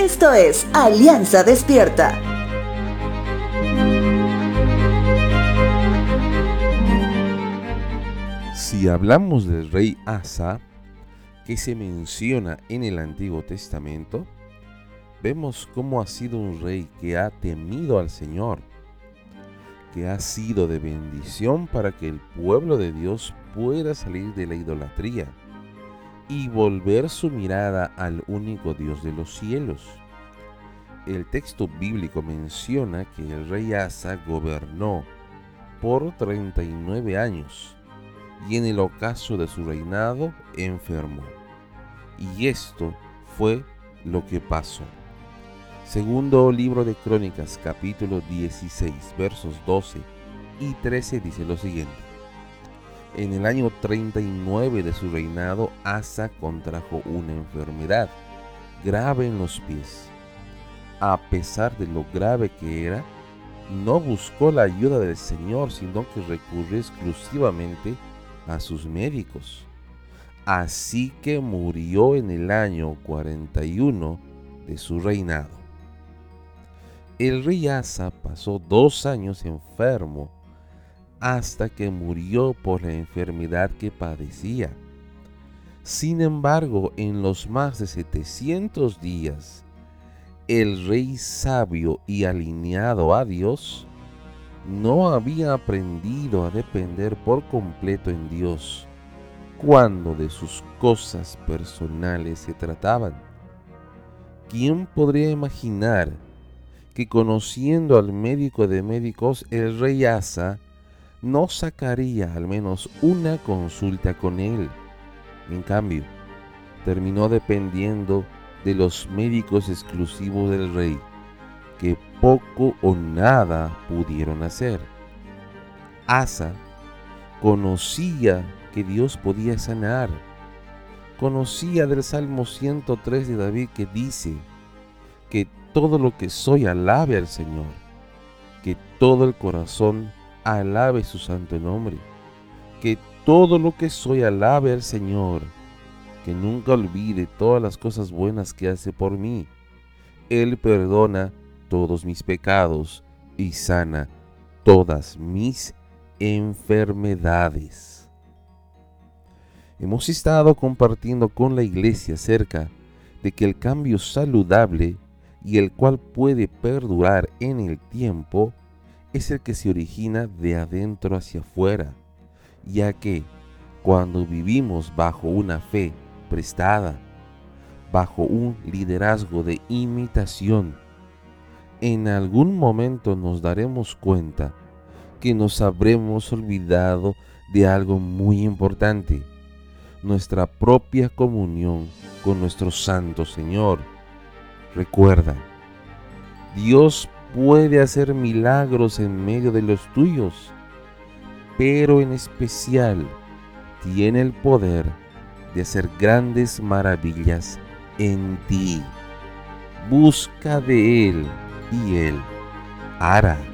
Esto es Alianza Despierta. Si hablamos del rey Asa, que se menciona en el Antiguo Testamento, vemos cómo ha sido un rey que ha temido al Señor, que ha sido de bendición para que el pueblo de Dios pueda salir de la idolatría y volver su mirada al único Dios de los cielos. El texto bíblico menciona que el rey Asa gobernó por 39 años y en el ocaso de su reinado enfermó. Y esto fue lo que pasó. Segundo libro de Crónicas, capítulo 16, versos 12 y 13 dice lo siguiente. En el año 39 de su reinado, Asa contrajo una enfermedad grave en los pies. A pesar de lo grave que era, no buscó la ayuda del Señor, sino que recurrió exclusivamente a sus médicos. Así que murió en el año 41 de su reinado. El rey Asa pasó dos años enfermo hasta que murió por la enfermedad que padecía. Sin embargo, en los más de 700 días, el rey sabio y alineado a Dios no había aprendido a depender por completo en Dios cuando de sus cosas personales se trataban. ¿Quién podría imaginar que conociendo al médico de médicos, el rey Asa no sacaría al menos una consulta con él. En cambio, terminó dependiendo de los médicos exclusivos del rey, que poco o nada pudieron hacer. Asa conocía que Dios podía sanar. Conocía del Salmo 103 de David que dice que todo lo que soy alabe al Señor, que todo el corazón alabe su santo nombre, que todo lo que soy alabe al Señor, que nunca olvide todas las cosas buenas que hace por mí. Él perdona todos mis pecados y sana todas mis enfermedades. Hemos estado compartiendo con la iglesia acerca de que el cambio saludable y el cual puede perdurar en el tiempo es el que se origina de adentro hacia afuera, ya que cuando vivimos bajo una fe prestada, bajo un liderazgo de imitación, en algún momento nos daremos cuenta que nos habremos olvidado de algo muy importante, nuestra propia comunión con nuestro Santo Señor. Recuerda, Dios puede hacer milagros en medio de los tuyos, pero en especial tiene el poder de hacer grandes maravillas en ti. Busca de Él y Él hará.